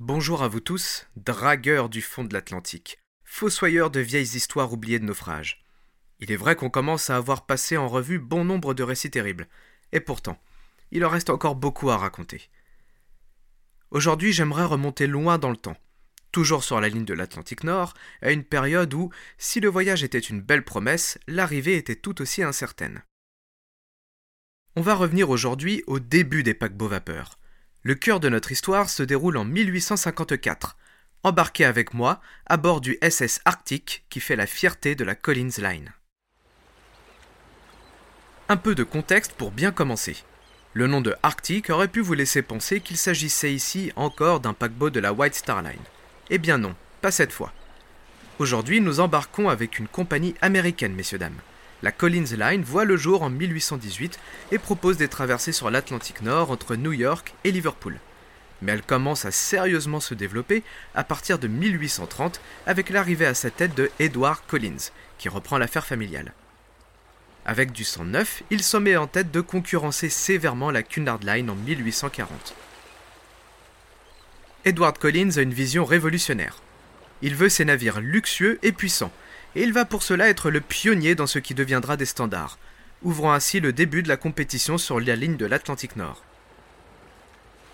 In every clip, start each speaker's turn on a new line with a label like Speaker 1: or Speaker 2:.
Speaker 1: Bonjour à vous tous, dragueurs du fond de l'Atlantique, fossoyeurs de vieilles histoires oubliées de naufrage. Il est vrai qu'on commence à avoir passé en revue bon nombre de récits terribles, et pourtant, il en reste encore beaucoup à raconter. Aujourd'hui, j'aimerais remonter loin dans le temps, toujours sur la ligne de l'Atlantique Nord, à une période où, si le voyage était une belle promesse, l'arrivée était tout aussi incertaine. On va revenir aujourd'hui au début des paquebots vapeurs. Le cœur de notre histoire se déroule en 1854. Embarqué avec moi à bord du SS Arctic qui fait la fierté de la Collins Line. Un peu de contexte pour bien commencer. Le nom de Arctic aurait pu vous laisser penser qu'il s'agissait ici encore d'un paquebot de la White Star Line. Eh bien non, pas cette fois. Aujourd'hui, nous embarquons avec une compagnie américaine, messieurs dames. La Collins Line voit le jour en 1818 et propose des traversées sur l'Atlantique Nord entre New York et Liverpool. Mais elle commence à sérieusement se développer à partir de 1830 avec l'arrivée à sa tête de Edward Collins, qui reprend l'affaire familiale. Avec du sang neuf, il se met en tête de concurrencer sévèrement la Cunard Line en 1840. Edward Collins a une vision révolutionnaire. Il veut ses navires luxueux et puissants, et il va pour cela être le pionnier dans ce qui deviendra des standards, ouvrant ainsi le début de la compétition sur la ligne de l'Atlantique Nord.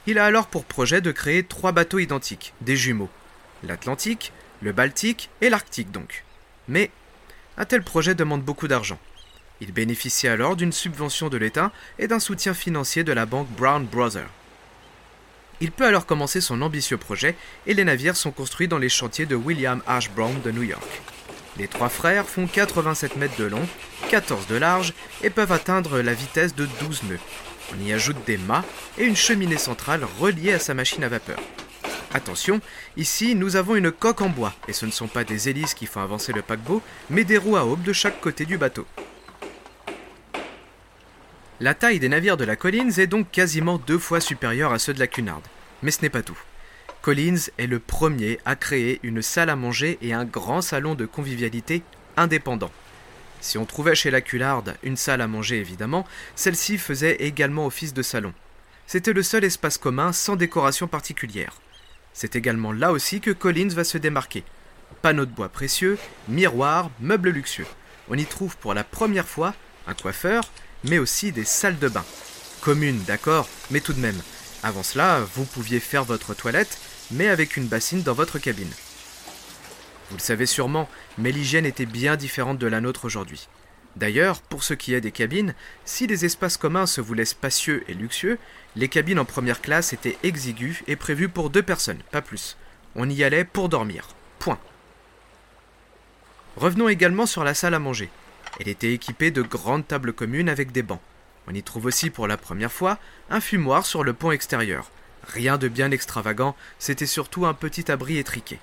Speaker 1: Il a alors pour projet de créer trois bateaux identiques, des jumeaux, l'Atlantique, le Baltique et l'Arctique donc. Mais un tel projet demande beaucoup d'argent. Il bénéficie alors d'une subvention de l'État et d'un soutien financier de la banque Brown Brothers. Il peut alors commencer son ambitieux projet et les navires sont construits dans les chantiers de William H. Brown de New York. Les trois frères font 87 mètres de long, 14 de large et peuvent atteindre la vitesse de 12 nœuds. On y ajoute des mâts et une cheminée centrale reliée à sa machine à vapeur. Attention, ici nous avons une coque en bois et ce ne sont pas des hélices qui font avancer le paquebot, mais des roues à aube de chaque côté du bateau. La taille des navires de la Collins est donc quasiment deux fois supérieure à ceux de la Cunard. Mais ce n'est pas tout. Collins est le premier à créer une salle à manger et un grand salon de convivialité indépendant. Si on trouvait chez la Cunard une salle à manger évidemment, celle-ci faisait également office de salon. C'était le seul espace commun sans décoration particulière. C'est également là aussi que Collins va se démarquer. Panneaux de bois précieux, miroirs, meubles luxueux. On y trouve pour la première fois un coiffeur, mais aussi des salles de bain. Communes, d'accord, mais tout de même. Avant cela, vous pouviez faire votre toilette, mais avec une bassine dans votre cabine. Vous le savez sûrement, mais l'hygiène était bien différente de la nôtre aujourd'hui. D'ailleurs, pour ce qui est des cabines, si les espaces communs se voulaient spacieux et luxueux, les cabines en première classe étaient exiguës et prévues pour deux personnes, pas plus. On y allait pour dormir. Point. Revenons également sur la salle à manger. Elle était équipée de grandes tables communes avec des bancs. On y trouve aussi pour la première fois un fumoir sur le pont extérieur. Rien de bien extravagant, c'était surtout un petit abri étriqué.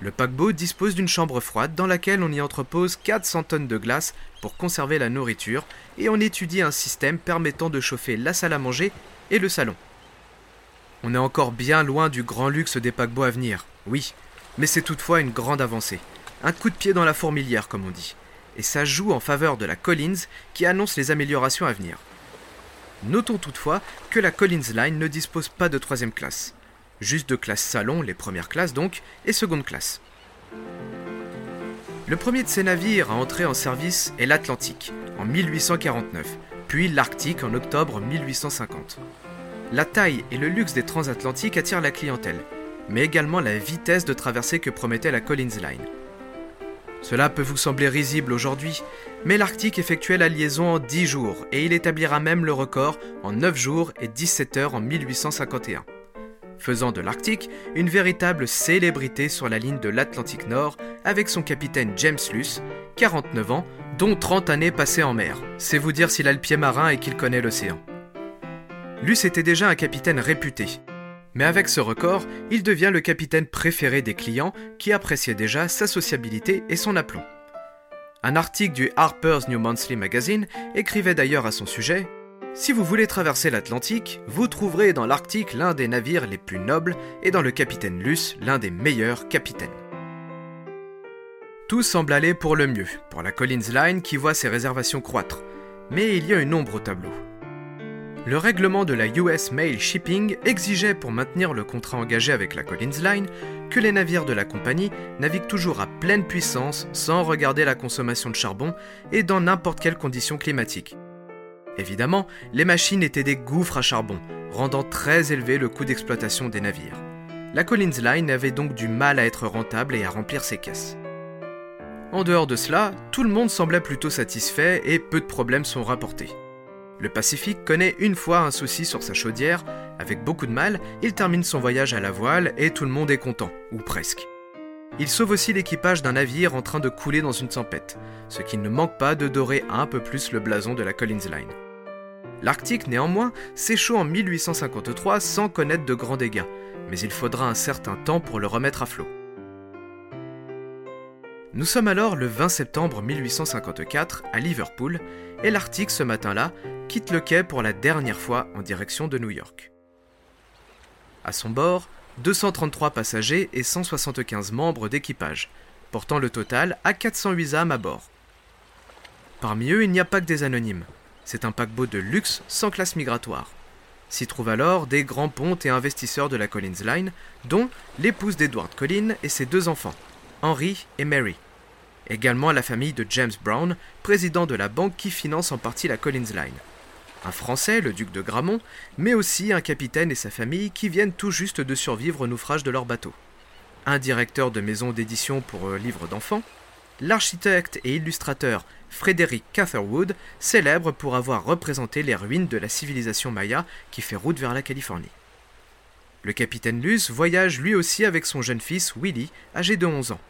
Speaker 1: Le paquebot dispose d'une chambre froide dans laquelle on y entrepose 400 tonnes de glace pour conserver la nourriture et on étudie un système permettant de chauffer la salle à manger et le salon. On est encore bien loin du grand luxe des paquebots à venir, oui, mais c'est toutefois une grande avancée. Un coup de pied dans la fourmilière, comme on dit et ça joue en faveur de la Collins qui annonce les améliorations à venir. Notons toutefois que la Collins Line ne dispose pas de troisième classe, juste de classe salon, les premières classes donc, et seconde classe. Le premier de ces navires à entrer en service est l'Atlantique, en 1849, puis l'Arctique en octobre 1850. La taille et le luxe des transatlantiques attirent la clientèle, mais également la vitesse de traversée que promettait la Collins Line. Cela peut vous sembler risible aujourd'hui, mais l'Arctique effectuait la liaison en 10 jours et il établira même le record en 9 jours et 17 heures en 1851, faisant de l'Arctique une véritable célébrité sur la ligne de l'Atlantique Nord avec son capitaine James Luce, 49 ans, dont 30 années passées en mer. C'est vous dire s'il a le pied marin et qu'il connaît l'océan. Luce était déjà un capitaine réputé, mais avec ce record, il devient le capitaine préféré des clients qui appréciaient déjà sa sociabilité et son aplomb. Un article du Harper's New Monthly Magazine écrivait d'ailleurs à son sujet Si vous voulez traverser l'Atlantique, vous trouverez dans l'Arctique l'un des navires les plus nobles et dans le capitaine Luce l'un des meilleurs capitaines. Tout semble aller pour le mieux pour la Collins Line qui voit ses réservations croître, mais il y a une ombre au tableau. Le règlement de la US Mail Shipping exigeait pour maintenir le contrat engagé avec la Collins Line que les navires de la compagnie naviguent toujours à pleine puissance sans regarder la consommation de charbon et dans n'importe quelle condition climatique. Évidemment, les machines étaient des gouffres à charbon, rendant très élevé le coût d'exploitation des navires. La Collins Line avait donc du mal à être rentable et à remplir ses caisses. En dehors de cela, tout le monde semblait plutôt satisfait et peu de problèmes sont rapportés. Le Pacifique connaît une fois un souci sur sa chaudière, avec beaucoup de mal, il termine son voyage à la voile et tout le monde est content, ou presque. Il sauve aussi l'équipage d'un navire en train de couler dans une tempête, ce qui ne manque pas de dorer un peu plus le blason de la Collins Line. L'Arctique, néanmoins, s'échoue en 1853 sans connaître de grands dégâts, mais il faudra un certain temps pour le remettre à flot. Nous sommes alors le 20 septembre 1854 à Liverpool, et l'Arctique ce matin-là quitte le quai pour la dernière fois en direction de New York. À son bord, 233 passagers et 175 membres d'équipage, portant le total à 408 âmes à bord. Parmi eux, il n'y a pas que des anonymes. C'est un paquebot de luxe sans classe migratoire. S'y trouvent alors des grands pontes et investisseurs de la Collins Line, dont l'épouse d'Edward Collins et ses deux enfants, Henry et Mary. Également la famille de James Brown, président de la banque qui finance en partie la Collins Line un Français, le duc de Gramont, mais aussi un capitaine et sa famille qui viennent tout juste de survivre au naufrage de leur bateau. Un directeur de maison d'édition pour euh, livres d'enfants, l'architecte et illustrateur Frédéric Catherwood, célèbre pour avoir représenté les ruines de la civilisation maya qui fait route vers la Californie. Le capitaine Luce voyage lui aussi avec son jeune fils Willy, âgé de 11 ans.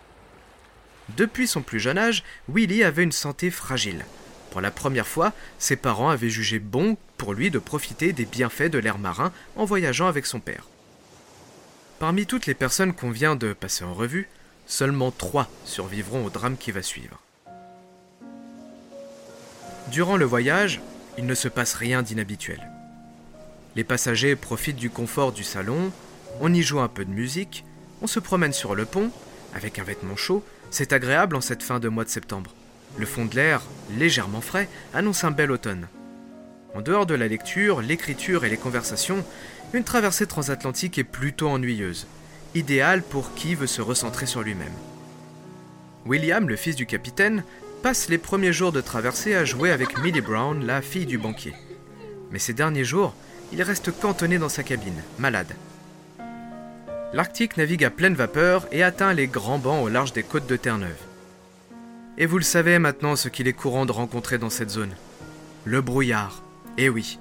Speaker 1: Depuis son plus jeune âge, Willy avait une santé fragile. Pour la première fois, ses parents avaient jugé bon pour lui de profiter des bienfaits de l'air marin en voyageant avec son père. Parmi toutes les personnes qu'on vient de passer en revue, seulement trois survivront au drame qui va suivre. Durant le voyage, il ne se passe rien d'inhabituel. Les passagers profitent du confort du salon, on y joue un peu de musique, on se promène sur le pont, avec un vêtement chaud, c'est agréable en cette fin de mois de septembre. Le fond de l'air, légèrement frais, annonce un bel automne. En dehors de la lecture, l'écriture et les conversations, une traversée transatlantique est plutôt ennuyeuse, idéale pour qui veut se recentrer sur lui-même. William, le fils du capitaine, passe les premiers jours de traversée à jouer avec Millie Brown, la fille du banquier. Mais ces derniers jours, il reste cantonné dans sa cabine, malade. L'Arctique navigue à pleine vapeur et atteint les grands bancs au large des côtes de Terre-Neuve. Et vous le savez maintenant ce qu'il est courant de rencontrer dans cette zone. Le brouillard. Eh oui.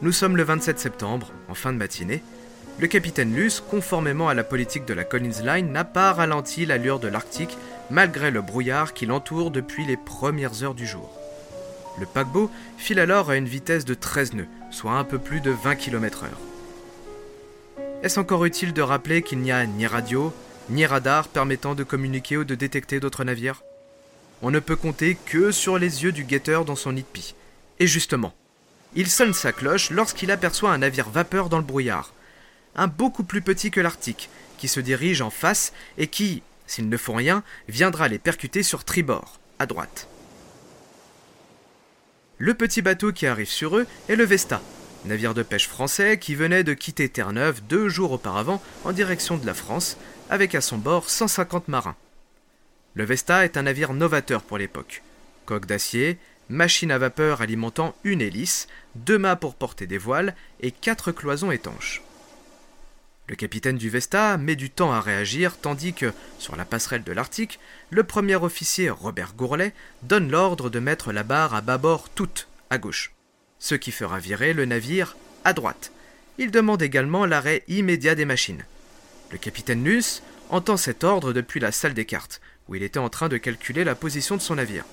Speaker 1: Nous sommes le 27 septembre, en fin de matinée. Le capitaine Luce, conformément à la politique de la Collins Line, n'a pas ralenti l'allure de l'Arctique malgré le brouillard qui l'entoure depuis les premières heures du jour. Le paquebot file alors à une vitesse de 13 nœuds, soit un peu plus de 20 km/h. Est-ce encore utile de rappeler qu'il n'y a ni radio, ni radar permettant de communiquer ou de détecter d'autres navires? On ne peut compter que sur les yeux du guetteur dans son nid. Et justement, il sonne sa cloche lorsqu'il aperçoit un navire vapeur dans le brouillard. Un beaucoup plus petit que l'Arctique, qui se dirige en face et qui, s'ils ne font rien, viendra les percuter sur tribord, à droite. Le petit bateau qui arrive sur eux est le Vesta, navire de pêche français qui venait de quitter Terre-Neuve deux jours auparavant en direction de la France, avec à son bord 150 marins. Le Vesta est un navire novateur pour l'époque. Coque d'acier, machine à vapeur alimentant une hélice, deux mâts pour porter des voiles et quatre cloisons étanches. Le capitaine du Vesta met du temps à réagir tandis que, sur la passerelle de l'Arctique, le premier officier Robert Gourlet donne l'ordre de mettre la barre à bâbord toute à gauche, ce qui fera virer le navire à droite. Il demande également l'arrêt immédiat des machines. Le capitaine Nuss entend cet ordre depuis la salle des cartes, où il était en train de calculer la position de son navire.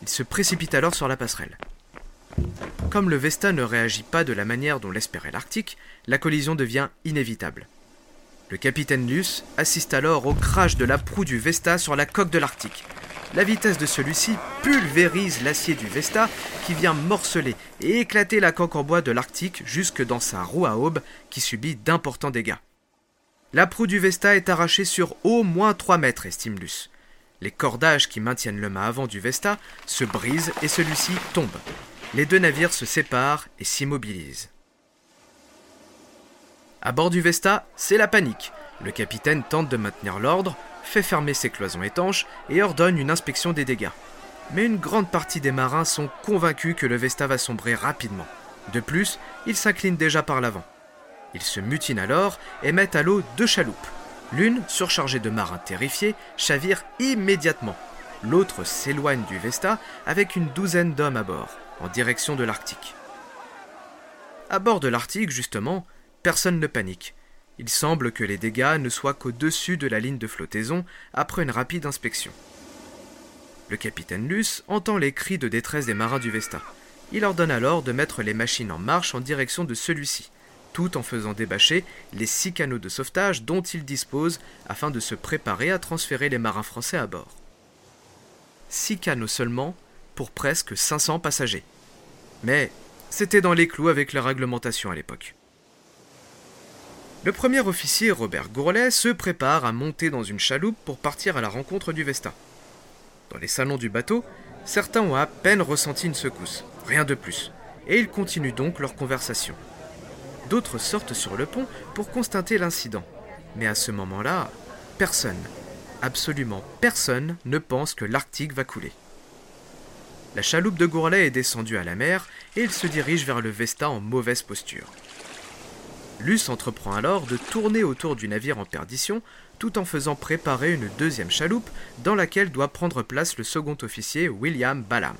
Speaker 1: Il se précipite alors sur la passerelle. Comme le Vesta ne réagit pas de la manière dont l'espérait l'Arctique, la collision devient inévitable. Le capitaine Luce assiste alors au crash de la proue du Vesta sur la coque de l'Arctique. La vitesse de celui-ci pulvérise l'acier du Vesta qui vient morceler et éclater la coque en bois de l'Arctique jusque dans sa roue à aube qui subit d'importants dégâts. La proue du Vesta est arrachée sur au moins 3 mètres, estime Luce. Les cordages qui maintiennent le mât avant du Vesta se brisent et celui-ci tombe. les deux navires se séparent et s'immobilisent. À bord du Vesta, c'est la panique. Le capitaine tente de maintenir l'ordre, fait fermer ses cloisons étanches et ordonne une inspection des dégâts. Mais une grande partie des marins sont convaincus que le Vesta va sombrer rapidement. De plus, ils s'inclinent déjà par l'avant. Ils se mutinent alors et mettent à l'eau deux chaloupes. L'une, surchargée de marins terrifiés, chavire immédiatement. L'autre s'éloigne du Vesta avec une douzaine d'hommes à bord, en direction de l'Arctique. À bord de l'Arctique, justement, personne ne panique. Il semble que les dégâts ne soient qu'au-dessus de la ligne de flottaison après une rapide inspection. Le capitaine Luce entend les cris de détresse des marins du Vesta. Il ordonne alors de mettre les machines en marche en direction de celui-ci, tout en faisant débâcher les six canaux de sauvetage dont il dispose afin de se préparer à transférer les marins français à bord. Six canaux seulement pour presque 500 passagers. Mais c'était dans les clous avec la réglementation à l'époque. Le premier officier, Robert Gourlet, se prépare à monter dans une chaloupe pour partir à la rencontre du Vesta. Dans les salons du bateau, certains ont à peine ressenti une secousse, rien de plus, et ils continuent donc leur conversation. D'autres sortent sur le pont pour constater l'incident. Mais à ce moment-là, personne, absolument personne, ne pense que l'Arctique va couler. La chaloupe de Gourlet est descendue à la mer et il se dirige vers le Vesta en mauvaise posture. Luce entreprend alors de tourner autour du navire en perdition tout en faisant préparer une deuxième chaloupe dans laquelle doit prendre place le second officier William Ballam.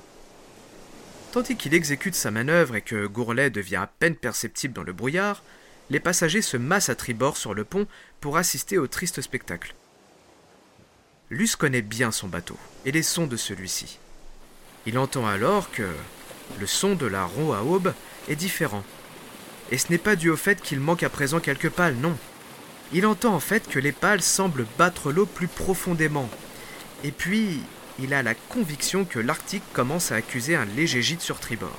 Speaker 1: Tandis qu'il exécute sa manœuvre et que Gourlet devient à peine perceptible dans le brouillard, les passagers se massent à tribord sur le pont pour assister au triste spectacle. Luce connaît bien son bateau et les sons de celui-ci. Il entend alors que le son de la roue à aube est différent. Et ce n'est pas dû au fait qu'il manque à présent quelques pales, non. Il entend en fait que les pales semblent battre l'eau plus profondément. Et puis, il a la conviction que l'Arctique commence à accuser un léger gîte sur tribord.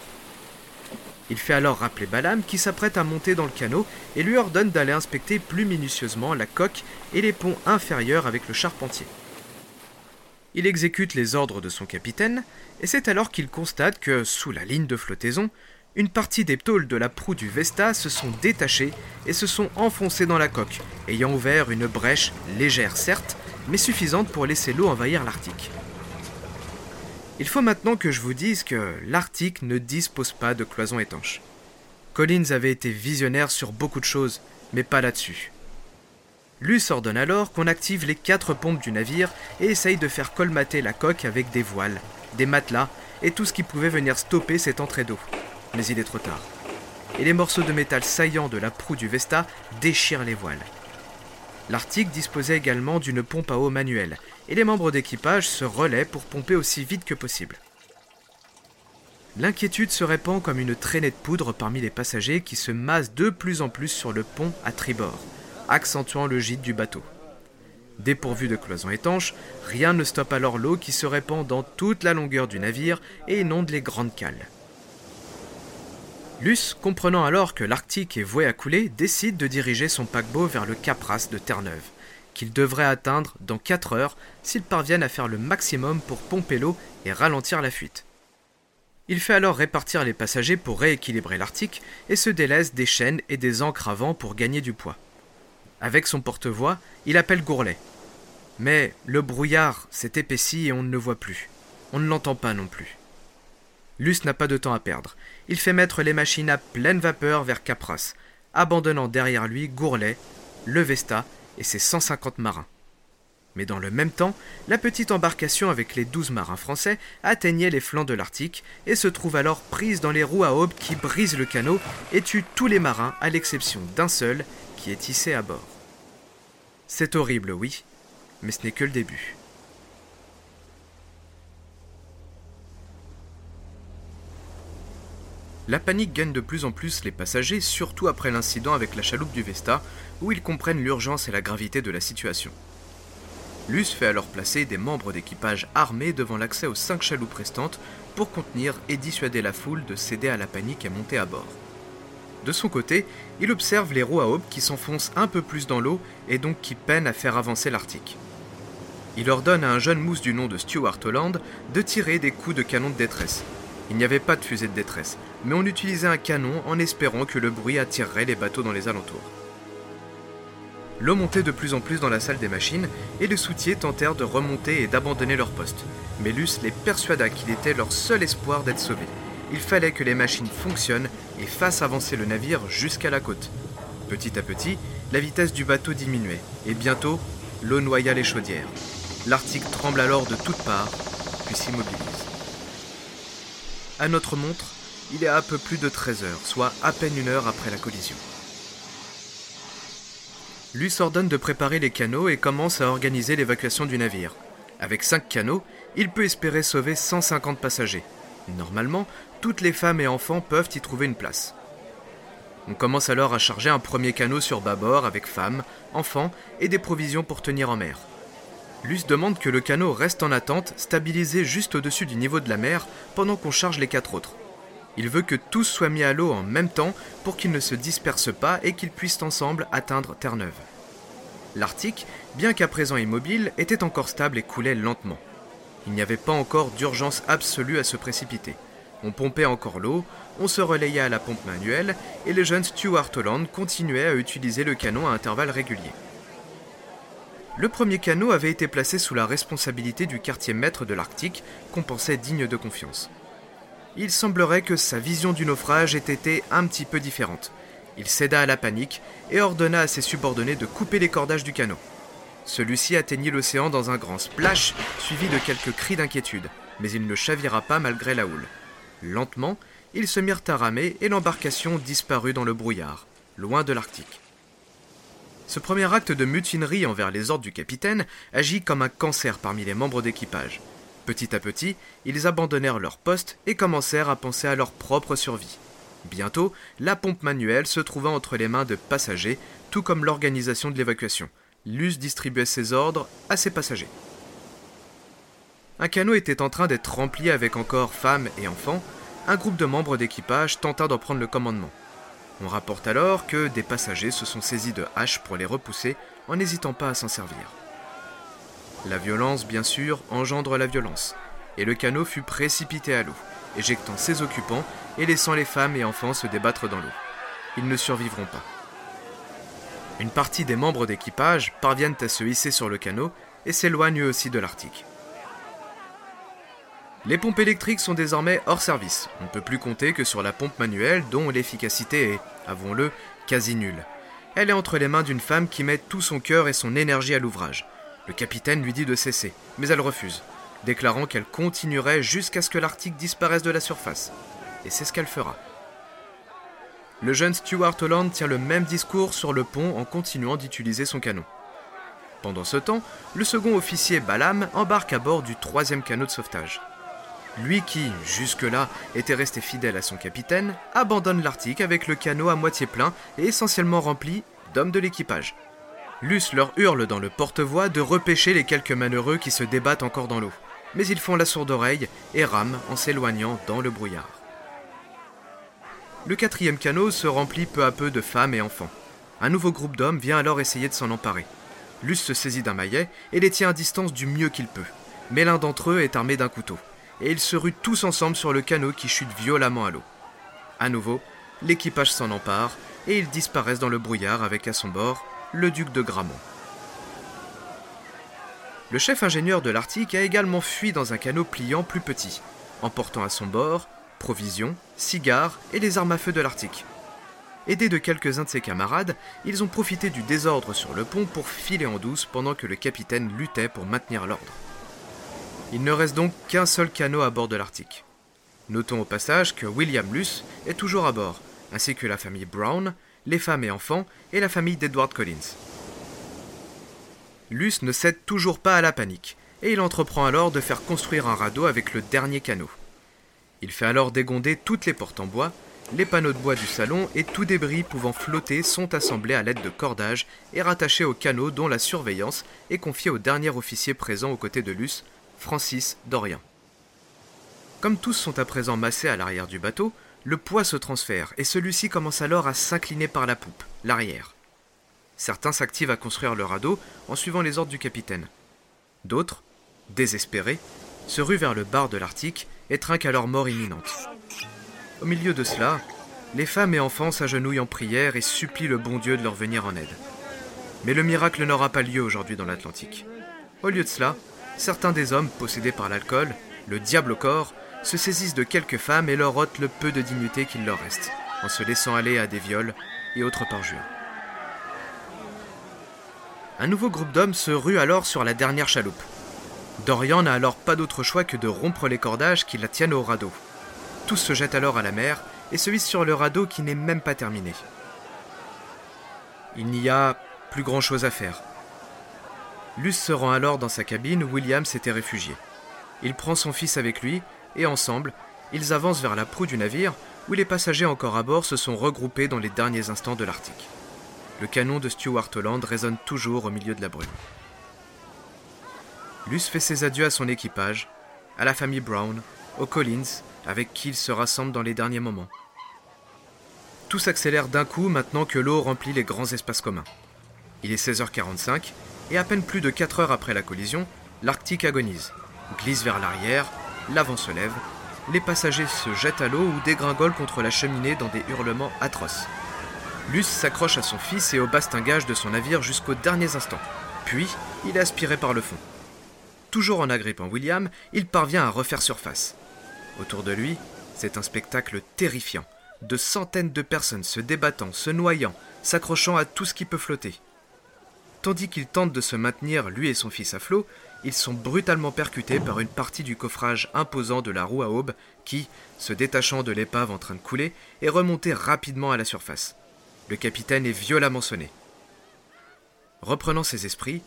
Speaker 1: Il fait alors rappeler Balam qui s'apprête à monter dans le canot et lui ordonne d'aller inspecter plus minutieusement la coque et les ponts inférieurs avec le charpentier. Il exécute les ordres de son capitaine, et c'est alors qu'il constate que, sous la ligne de flottaison, une partie des tôles de la proue du Vesta se sont détachées et se sont enfoncées dans la coque, ayant ouvert une brèche légère certes, mais suffisante pour laisser l'eau envahir l'Arctique. Il faut maintenant que je vous dise que l'Arctique ne dispose pas de cloisons étanches. Collins avait été visionnaire sur beaucoup de choses, mais pas là-dessus. Luce ordonne alors qu'on active les quatre pompes du navire et essaye de faire colmater la coque avec des voiles, des matelas et tout ce qui pouvait venir stopper cette entrée d'eau mais il est trop tard. Et les morceaux de métal saillants de la proue du Vesta déchirent les voiles. L'Arctique disposait également d'une pompe à eau manuelle, et les membres d'équipage se relaient pour pomper aussi vite que possible. L'inquiétude se répand comme une traînée de poudre parmi les passagers qui se massent de plus en plus sur le pont à tribord, accentuant le gîte du bateau. Dépourvu de cloisons étanches, rien ne stoppe alors l'eau qui se répand dans toute la longueur du navire et inonde les grandes cales. Luce, comprenant alors que l'Arctique est voué à couler, décide de diriger son paquebot vers le Cap Ras de Terre-Neuve, qu'il devrait atteindre dans 4 heures s'ils parviennent à faire le maximum pour pomper l'eau et ralentir la fuite. Il fait alors répartir les passagers pour rééquilibrer l'Arctique et se délaisse des chaînes et des ancres avant pour gagner du poids. Avec son porte-voix, il appelle Gourlet. Mais le brouillard s'est épaissi et on ne le voit plus. On ne l'entend pas non plus. Luce n'a pas de temps à perdre. Il fait mettre les machines à pleine vapeur vers Capras, abandonnant derrière lui Gourlet, le Vesta et ses 150 marins. Mais dans le même temps, la petite embarcation avec les 12 marins français atteignait les flancs de l'Arctique et se trouve alors prise dans les roues à aube qui brisent le canot et tuent tous les marins à l'exception d'un seul qui est tissé à bord. C'est horrible, oui, mais ce n'est que le début. La panique gagne de plus en plus les passagers, surtout après l'incident avec la chaloupe du Vesta, où ils comprennent l'urgence et la gravité de la situation. Luce fait alors placer des membres d'équipage armés devant l'accès aux cinq chaloupes restantes pour contenir et dissuader la foule de céder à la panique et monter à bord. De son côté, il observe les roues à aube qui s'enfoncent un peu plus dans l'eau et donc qui peinent à faire avancer l'Arctique. Il ordonne à un jeune mousse du nom de Stuart Holland de tirer des coups de canon de détresse, Il n'y avait pas de fusée de détresse, mais on utilisait un canon en espérant que le bruit attirerait les bateaux dans les alentours. L'eau montait de plus en plus dans la salle des machines et les soutiers tentèrent de remonter et d'abandonner leur poste. Mais Luce les persuada qu'il était leur seul espoir d'être sauvés. Il fallait que les machines fonctionnent et fassent avancer le navire jusqu'à la côte. Petit à petit, la vitesse du bateau diminuait et bientôt, l'eau noya les chaudières. L'Arctique tremble alors de toutes parts, puis s'immobilise. À notre montre, il est à peu plus de 13 heures, soit à peine une heure après la collision. Luce ordonne de préparer les canaux et commence à organiser l'évacuation du navire. Avec 5 canaux, il peut espérer sauver 150 passagers. Normalement, toutes les femmes et enfants peuvent y trouver une place. On commence alors à charger un premier canot sur bâbord avec femmes, enfants et des provisions pour tenir en mer. Luce demande que le canot reste en attente, stabilisé juste au-dessus du niveau de la mer, pendant qu'on charge les quatre autres. Il veut que tous soient mis à l'eau en même temps pour qu'ils ne se dispersent pas et qu'ils puissent ensemble atteindre Terre-Neuve. L'Arctique, bien qu'à présent immobile, était encore stable et coulait lentement. Il n'y avait pas encore d'urgence absolue à se précipiter. On pompait encore l'eau, on se relayait à la pompe manuelle, et le jeune Stuart Holland continuait à utiliser le canon à intervalles réguliers. Le premier canot avait été placé sous la responsabilité du quartier maître de l'Arctique, qu'on pensait digne de confiance. Il semblerait que sa vision du naufrage ait été un petit peu différente. Il céda à la panique et ordonna à ses subordonnés de couper les cordages du canot. Celui-ci atteignit l'océan dans un grand splash, suivi de quelques cris d'inquiétude, mais il ne chavira pas malgré la houle. Lentement, ils se mirent à ramer et l'embarcation disparut dans le brouillard, loin de l'Arctique. Ce premier acte de mutinerie envers les ordres du capitaine agit comme un cancer parmi les membres d'équipage. Petit à petit, ils abandonnèrent leur poste et commencèrent à penser à leur propre survie. Bientôt, la pompe manuelle se trouva entre les mains de passagers, tout comme l'organisation de l'évacuation. Luce distribuait ses ordres à ses passagers. Un canot était en train d'être rempli avec encore femmes et enfants. Un groupe de membres d'équipage tenta d'en prendre le commandement. On rapporte alors que des passagers se sont saisis de haches pour les repousser en n'hésitant pas à s'en servir. La violence, bien sûr, engendre la violence, et le canot fut précipité à l'eau, éjectant ses occupants et laissant les femmes et enfants se débattre dans l'eau. Ils ne survivront pas. Une partie des membres d'équipage parviennent à se hisser sur le canot et s'éloignent aussi de l'Arctique. Les pompes électriques sont désormais hors service. On ne peut plus compter que sur la pompe manuelle dont l'efficacité est, avouons-le, quasi nulle. Elle est entre les mains d'une femme qui met tout son cœur et son énergie à l'ouvrage. Le capitaine lui dit de cesser, mais elle refuse, déclarant qu'elle continuerait jusqu'à ce que l'Arctique disparaisse de la surface. Et c'est ce qu'elle fera. Le jeune Stuart Holland tient le même discours sur le pont en continuant d'utiliser son canon. Pendant ce temps, le second officier Balam embarque à bord du troisième canot de sauvetage. Lui qui, jusque-là, était resté fidèle à son capitaine, abandonne l'Arctique avec le canot à moitié plein et essentiellement rempli d'hommes de l'équipage. Luce leur hurle dans le porte-voix de repêcher les quelques manheureux qui se débattent encore dans l'eau. Mais ils font la sourde oreille et rament en s'éloignant dans le brouillard. Le quatrième canot se remplit peu à peu de femmes et enfants. Un nouveau groupe d'hommes vient alors essayer de s'en emparer. Luce se saisit d'un maillet et les tient à distance du mieux qu'il peut. Mais l'un d'entre eux est armé d'un couteau et ils se ruent tous ensemble sur le canot qui chute violemment à l'eau. À nouveau, l'équipage s'en empare et ils disparaissent dans le brouillard avec à son bord le duc de Gramont. Le chef ingénieur de l'Arctique a également fui dans un canot pliant plus petit, emportant à son bord provisions, cigares et les armes à feu de l'Arctique. Aidés de quelques-uns de ses camarades, ils ont profité du désordre sur le pont pour filer en douce pendant que le capitaine luttait pour maintenir l'ordre. Il ne reste donc qu'un seul canot à bord de l'Arctique. Notons au passage que William Luce est toujours à bord, ainsi que la famille Brown, les femmes et enfants et la famille d'Edward Collins. Luce ne cède toujours pas à la panique, et il entreprend alors de faire construire un radeau avec le dernier canot. Il fait alors dégonder toutes les portes en bois, les panneaux de bois du salon et tout débris pouvant flotter sont assemblés à l'aide de cordages et rattachés au canot dont la surveillance est confiée au dernier officier présent aux côtés de Luce, Francis Dorian. Comme tous sont à présent massés à l'arrière du bateau, le poids se transfère et celui-ci commence alors à s'incliner par la poupe, l'arrière. Certains s'activent à construire le radeau en suivant les ordres du capitaine. D'autres, désespérés, se ruent vers le bar de l'Arctique et trinquent à leur mort imminente. Au milieu de cela, les femmes et enfants s'agenouillent en prière et supplient le bon Dieu de leur venir en aide. Mais le miracle n'aura pas lieu aujourd'hui dans l'Atlantique. Au lieu de cela, certains des hommes possédés par l'alcool, le diable au corps, se saisissent de quelques femmes et leur ôtent le peu de dignité qu'il leur reste, en se laissant aller à des viols et autres parjures. Un nouveau groupe d'hommes se rue alors sur la dernière chaloupe. Dorian n'a alors pas d'autre choix que de rompre les cordages qui la tiennent au radeau. Tous se jettent alors à la mer et se hissent sur le radeau qui n'est même pas terminé. Il n'y a plus grand chose à faire. Luce se rend alors dans sa cabine où William s'était réfugié. Il prend son fils avec lui et ensemble, ils avancent vers la proue du navire où les passagers encore à bord se sont regroupés dans les derniers instants de l'Arctique. Le canon de Stuart Holland résonne toujours au milieu de la brume. Luce fait ses adieux à son équipage, à la famille Brown, aux Collins, avec qui il se rassemble dans les derniers moments. Tout s'accélère d'un coup maintenant que l'eau remplit les grands espaces communs. Il est 16h45 et à peine plus de 4 heures après la collision, l'Arctique agonise, glisse vers l'arrière, l'avant se lève, les passagers se jettent à l'eau ou dégringolent contre la cheminée dans des hurlements atroces. Luce s'accroche à son fils et au bastingage de son navire jusqu'aux derniers instants. Puis, il est aspiré par le fond. Toujours en agrippant William, il parvient à refaire surface. Autour de lui, c'est un spectacle terrifiant. De centaines de personnes se débattant, se noyant, s'accrochant à tout ce qui peut flotter. Tandis qu'il tente de se maintenir, lui et son fils à flot, ils sont brutalement percutés par une partie du coffrage imposant de la roue à aube qui, se détachant de l'épave en train de couler, est remonté rapidement à la surface. Le capitaine est violemment sonné. Reprenant ses esprits,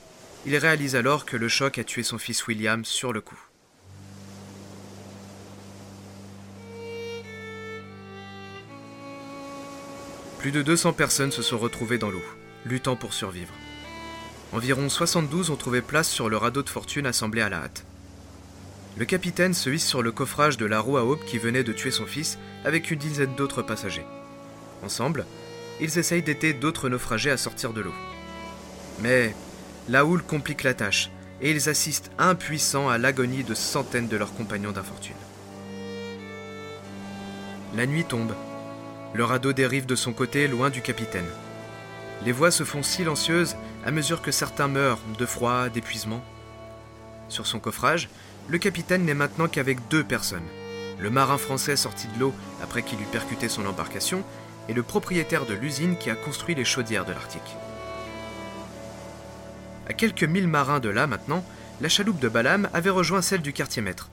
Speaker 1: il réalise alors que le choc a tué son fils William sur le coup. Plus de 200 personnes se sont retrouvées dans l'eau, luttant pour survivre. Environ 72 ont trouvé place sur le radeau de fortune assemblé à la hâte. Le capitaine se hisse sur le coffrage de la roue à aube qui venait de tuer son fils avec une dizaine d'autres passagers. Ensemble, ils essayent d'aider d'autres naufragés à sortir de l'eau. Mais la houle complique la tâche et ils assistent impuissants à l'agonie de centaines de leurs compagnons d'infortune. La nuit tombe. Le radeau dérive de son côté loin du capitaine. Les voix se font silencieuses à mesure que certains meurent de froid, d'épuisement. Sur son coffrage, le capitaine n'est maintenant qu'avec deux personnes. Le marin français sorti de l'eau après qu'il eut percuté son embarcation et le propriétaire de l'usine qui a construit les chaudières de l'Arctique. À quelques mille marins de là maintenant, la chaloupe de Balam avait rejoint celle du quartier-maître.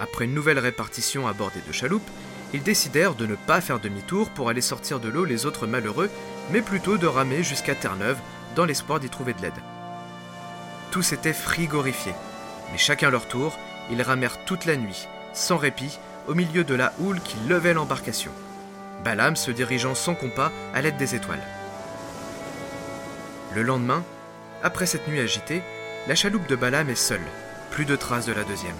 Speaker 1: Après une nouvelle répartition à bord des deux chaloupes, ils décidèrent de ne pas faire demi-tour pour aller sortir de l'eau les autres malheureux, mais plutôt de ramer jusqu'à Terre-Neuve dans l'espoir d'y trouver de l'aide. Tous étaient frigorifiés, mais chacun leur tour, ils ramèrent toute la nuit, sans répit, au milieu de la houle qui levait l'embarcation. Balaam se dirigeant sans compas à l'aide des étoiles. Le lendemain, après cette nuit agitée, la chaloupe de Balaam est seule, plus de traces de la deuxième.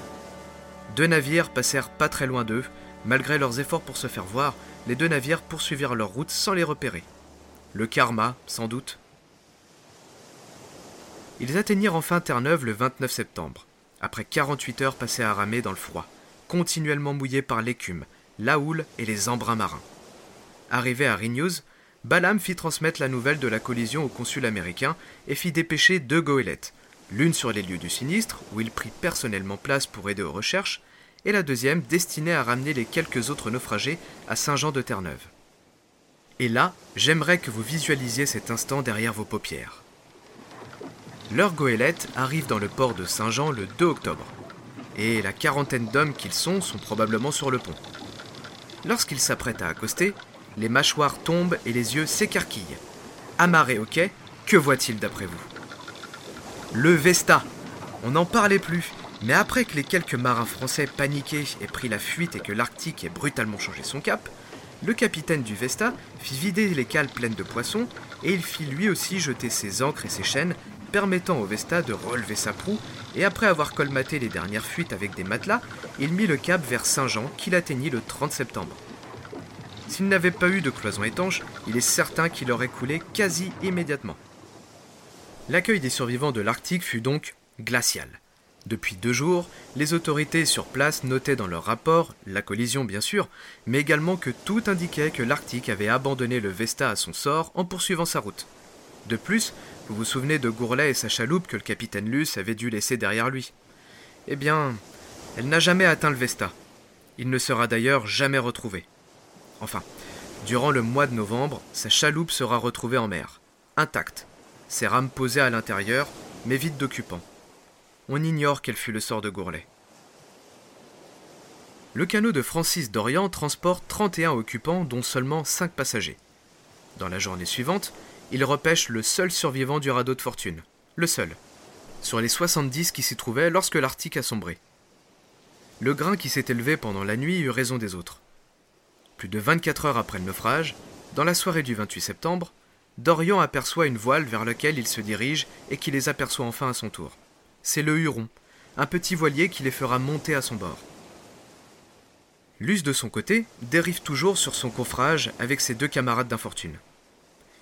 Speaker 1: Deux navires passèrent pas très loin d'eux, malgré leurs efforts pour se faire voir, les deux navires poursuivirent leur route sans les repérer. Le karma, sans doute. Ils atteignirent enfin Terre-Neuve le 29 septembre, après 48 heures passées à ramer dans le froid, continuellement mouillés par l'écume, la houle et les embruns marins. Arrivé à Rignews, Balam fit transmettre la nouvelle de la collision au consul américain et fit dépêcher deux goélettes, l'une sur les lieux du sinistre, où il prit personnellement place pour aider aux recherches, et la deuxième destinée à ramener les quelques autres naufragés à Saint-Jean de Terre-Neuve. Et là, j'aimerais que vous visualisiez cet instant derrière vos paupières. Leur goélette arrive dans le port de Saint-Jean le 2 octobre, et la quarantaine d'hommes qu'ils sont sont probablement sur le pont. Lorsqu'ils s'apprêtent à accoster, les mâchoires tombent et les yeux s'écarquillent. Amarré au quai, que voit-il d'après vous? Le Vesta On n'en parlait plus, mais après que les quelques marins français paniqués aient pris la fuite et que l'Arctique ait brutalement changé son cap, le capitaine du Vesta fit vider les cales pleines de poissons et il fit lui aussi jeter ses ancres et ses chaînes, permettant au Vesta de relever sa proue, et après avoir colmaté les dernières fuites avec des matelas, il mit le cap vers Saint-Jean qu'il atteignit le 30 septembre. S'il n'avait pas eu de cloison étanche, il est certain qu'il aurait coulé quasi immédiatement. L'accueil des survivants de l'Arctique fut donc glacial. Depuis deux jours, les autorités sur place notaient dans leur rapport, la collision bien sûr, mais également que tout indiquait que l'Arctique avait abandonné le Vesta à son sort en poursuivant sa route. De plus, vous vous souvenez de Gourlet et sa chaloupe que le capitaine Luce avait dû laisser derrière lui? Eh bien, elle n'a jamais atteint le Vesta. Il ne sera d'ailleurs jamais retrouvé. Enfin, durant le mois de novembre, sa chaloupe sera retrouvée en mer, intacte, ses rames posées à l'intérieur, mais vides d'occupants. On ignore quel fut le sort de Gourlet. Le canot de Francis d'Orient transporte 31 occupants, dont seulement 5 passagers. Dans la journée suivante, il repêche le seul survivant du radeau de fortune. Le seul. Sur les 70 qui s'y trouvaient lorsque l'Arctique a sombré. Le grain qui s'est élevé pendant la nuit eut raison des autres. Plus de 24 heures après le naufrage, dans la soirée du 28 septembre, Dorian aperçoit une voile vers laquelle il se dirige et qui les aperçoit enfin à son tour. C'est le Huron, un petit voilier qui les fera monter à son bord. Luce de son côté dérive toujours sur son coffrage avec ses deux camarades d'infortune.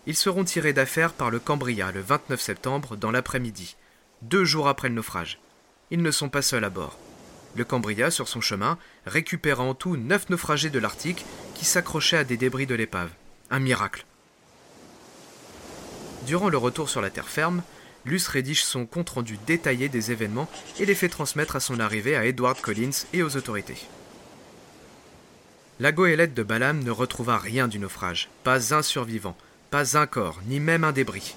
Speaker 1: Ils seront tirés d'affaire par le Cambria le 29 septembre dans l'après-midi, deux jours après le naufrage. Ils ne sont pas seuls à bord. Le Cambria, sur son chemin, récupéra en tout neuf naufragés de l'Arctique qui s'accrochaient à des débris de l'épave. Un miracle. Durant le retour sur la terre ferme, Luce rédige son compte-rendu détaillé des événements et les fait transmettre à son arrivée à Edward Collins et aux autorités. La goélette de Balam ne retrouva rien du naufrage, pas un survivant, pas un corps, ni même un débris.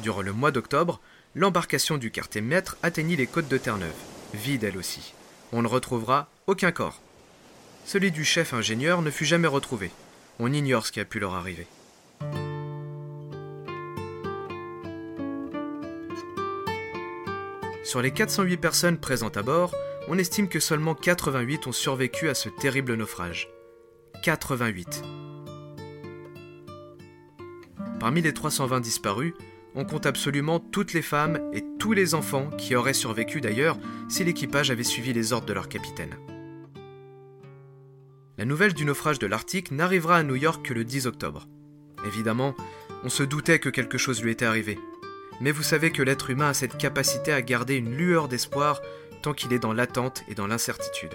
Speaker 1: Durant le mois d'octobre, l'embarcation du quartier maître atteignit les côtes de Terre-Neuve, vide elle aussi. On ne retrouvera aucun corps. Celui du chef ingénieur ne fut jamais retrouvé. On ignore ce qui a pu leur arriver. Sur les 408 personnes présentes à bord, on estime que seulement 88 ont survécu à ce terrible naufrage. 88. Parmi les 320 disparus, on compte absolument toutes les femmes et tous les enfants qui auraient survécu d'ailleurs si l'équipage avait suivi les ordres de leur capitaine. La nouvelle du naufrage de l'Arctique n'arrivera à New York que le 10 octobre. Évidemment, on se doutait que quelque chose lui était arrivé. Mais vous savez que l'être humain a cette capacité à garder une lueur d'espoir tant qu'il est dans l'attente et dans l'incertitude.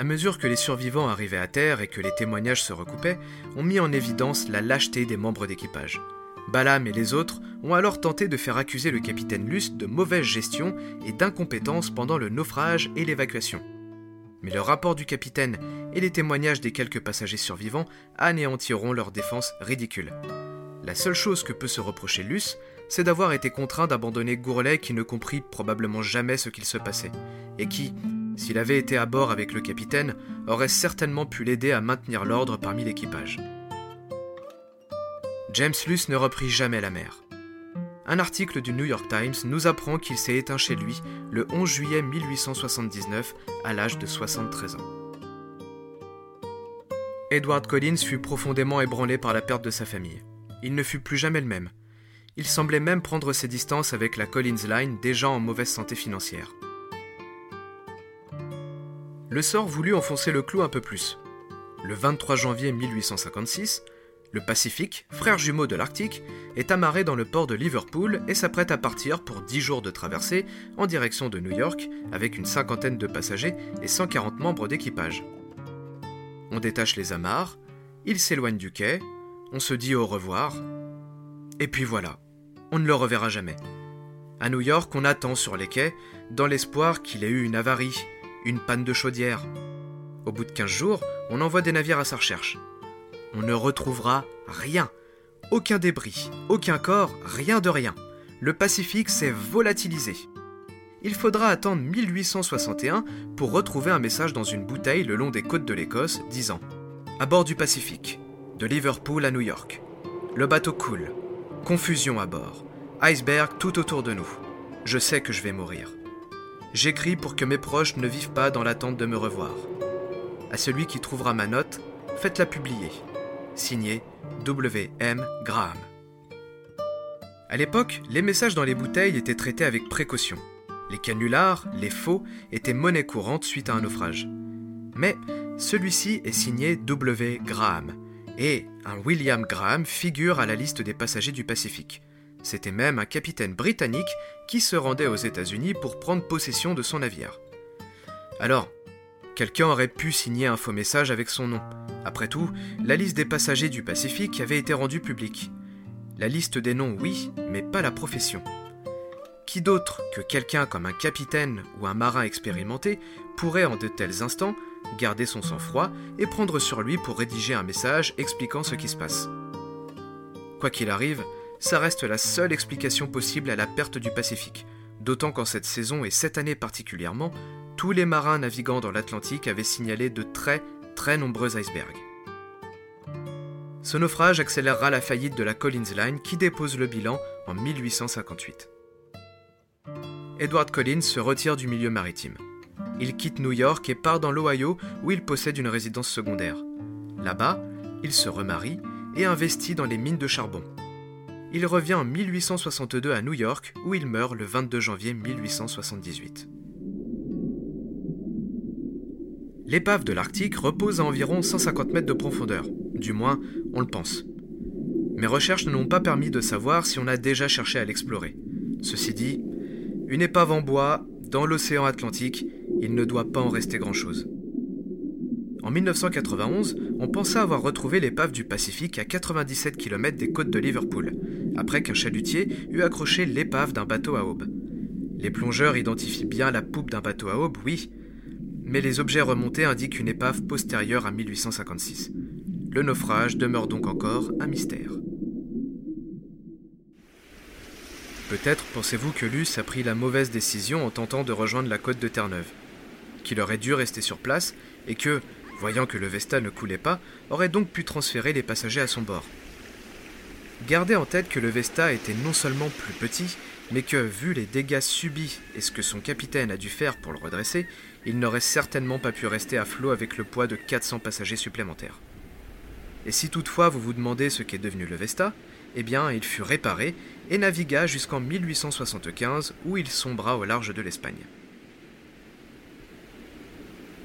Speaker 1: À mesure que les survivants arrivaient à terre et que les témoignages se recoupaient, on mit en évidence la lâcheté des membres d'équipage. Balam et les autres ont alors tenté de faire accuser le capitaine Luce de mauvaise gestion et d'incompétence pendant le naufrage et l'évacuation. Mais le rapport du capitaine et les témoignages des quelques passagers survivants anéantiront leur défense ridicule. La seule chose que peut se reprocher Luce, c'est d'avoir été contraint d'abandonner Gourlet qui ne comprit probablement jamais ce qu'il se passait, et qui, s'il avait été à bord avec le capitaine, aurait certainement pu l'aider à maintenir l'ordre parmi l'équipage. James Luce ne reprit jamais la mer. Un article du New York Times nous apprend qu'il s'est éteint chez lui le 11 juillet 1879 à l'âge de 73 ans. Edward Collins fut profondément ébranlé par la perte de sa famille. Il ne fut plus jamais le même. Il semblait même prendre ses distances avec la Collins Line déjà en mauvaise santé financière le sort voulut enfoncer le clou un peu plus. Le 23 janvier 1856, le Pacifique, frère jumeau de l'Arctique, est amarré dans le port de Liverpool et s'apprête à partir pour 10 jours de traversée en direction de New York avec une cinquantaine de passagers et 140 membres d'équipage. On détache les amarres, il s'éloigne du quai, on se dit au revoir, et puis voilà, on ne le reverra jamais. À New York, on attend sur les quais, dans l'espoir qu'il ait eu une avarie, une panne de chaudière. Au bout de 15 jours, on envoie des navires à sa recherche. On ne retrouvera rien. Aucun débris, aucun corps, rien de rien. Le Pacifique s'est volatilisé. Il faudra attendre 1861 pour retrouver un message dans une bouteille le long des côtes de l'Écosse disant À bord du Pacifique, de Liverpool à New York. Le bateau coule. Confusion à bord. Iceberg tout autour de nous. Je sais que je vais mourir. J'écris pour que mes proches ne vivent pas dans l'attente de me revoir. À celui qui trouvera ma note, faites-la publier. Signé W.M. Graham. À l'époque, les messages dans les bouteilles étaient traités avec précaution. Les canulars, les faux, étaient monnaie courante suite à un naufrage. Mais celui-ci est signé W. Graham, et un William Graham figure à la liste des passagers du Pacifique. C'était même un capitaine britannique qui se rendait aux États-Unis pour prendre possession de son navire. Alors, quelqu'un aurait pu signer un faux message avec son nom. Après tout, la liste des passagers du Pacifique avait été rendue publique. La liste des noms, oui, mais pas la profession. Qui d'autre que quelqu'un comme un capitaine ou un marin expérimenté pourrait en de tels instants garder son sang-froid et prendre sur lui pour rédiger un message expliquant ce qui se passe? Quoi qu'il arrive, ça reste la seule explication possible à la perte du Pacifique, d'autant qu'en cette saison et cette année particulièrement, tous les marins naviguant dans l'Atlantique avaient signalé de très très nombreux icebergs. Ce naufrage accélérera la faillite de la Collins Line qui dépose le bilan en 1858. Edward Collins se retire du milieu maritime. Il quitte New York et part dans l'Ohio où il possède une résidence secondaire. Là-bas, il se remarie et investit dans les mines de charbon il revient en 1862 à New York où il meurt le 22 janvier 1878. L'épave de l'Arctique repose à environ 150 mètres de profondeur, du moins on le pense. Mes recherches ne m'ont pas permis de savoir si on a déjà cherché à l'explorer. Ceci dit, une épave en bois, dans l'océan Atlantique, il ne doit pas en rester grand-chose. En 1991, on pensa avoir retrouvé l'épave du Pacifique à 97 km des côtes de Liverpool, après qu'un chalutier eut accroché l'épave d'un bateau à aube. Les plongeurs identifient bien la poupe d'un bateau à aube, oui, mais les objets remontés indiquent une épave postérieure à 1856. Le naufrage demeure donc encore un mystère. Peut-être pensez-vous que Luce a pris la mauvaise décision en tentant de rejoindre la côte de Terre-Neuve, qu'il aurait dû rester sur place et que, voyant que le Vesta ne coulait pas, aurait donc pu transférer les passagers à son bord. Gardez en tête que le Vesta était non seulement plus petit, mais que, vu les dégâts subis et ce que son capitaine a dû faire pour le redresser, il n'aurait certainement pas pu rester à flot avec le poids de 400 passagers supplémentaires. Et si toutefois vous vous demandez ce qu'est devenu le Vesta, eh bien il fut réparé et navigua jusqu'en 1875 où il sombra au large de l'Espagne.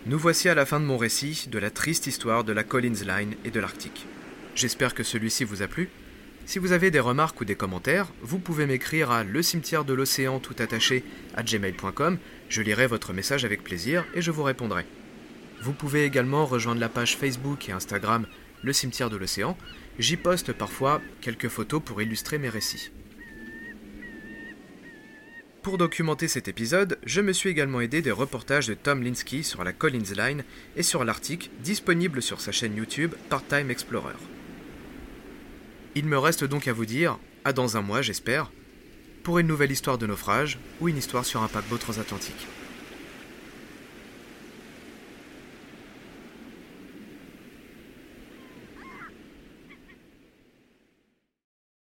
Speaker 1: Nous voici à la fin de mon récit de la triste histoire de la Collins Line et de l'Arctique. J'espère que celui-ci vous a plu si vous avez des remarques ou des commentaires, vous pouvez m'écrire à le cimetière de l'océan tout attaché à gmail.com. Je lirai votre message avec plaisir et je vous répondrai. Vous pouvez également rejoindre la page Facebook et Instagram Le cimetière de l'océan. J'y poste parfois quelques photos pour illustrer mes récits. Pour documenter cet épisode, je me suis également aidé des reportages de Tom Linsky sur la Collins Line et sur l'Arctique, disponibles sur sa chaîne YouTube Part-Time Explorer. Il me reste donc à vous dire, à dans un mois j'espère, pour une nouvelle histoire de naufrage ou une histoire sur un paquebot transatlantique.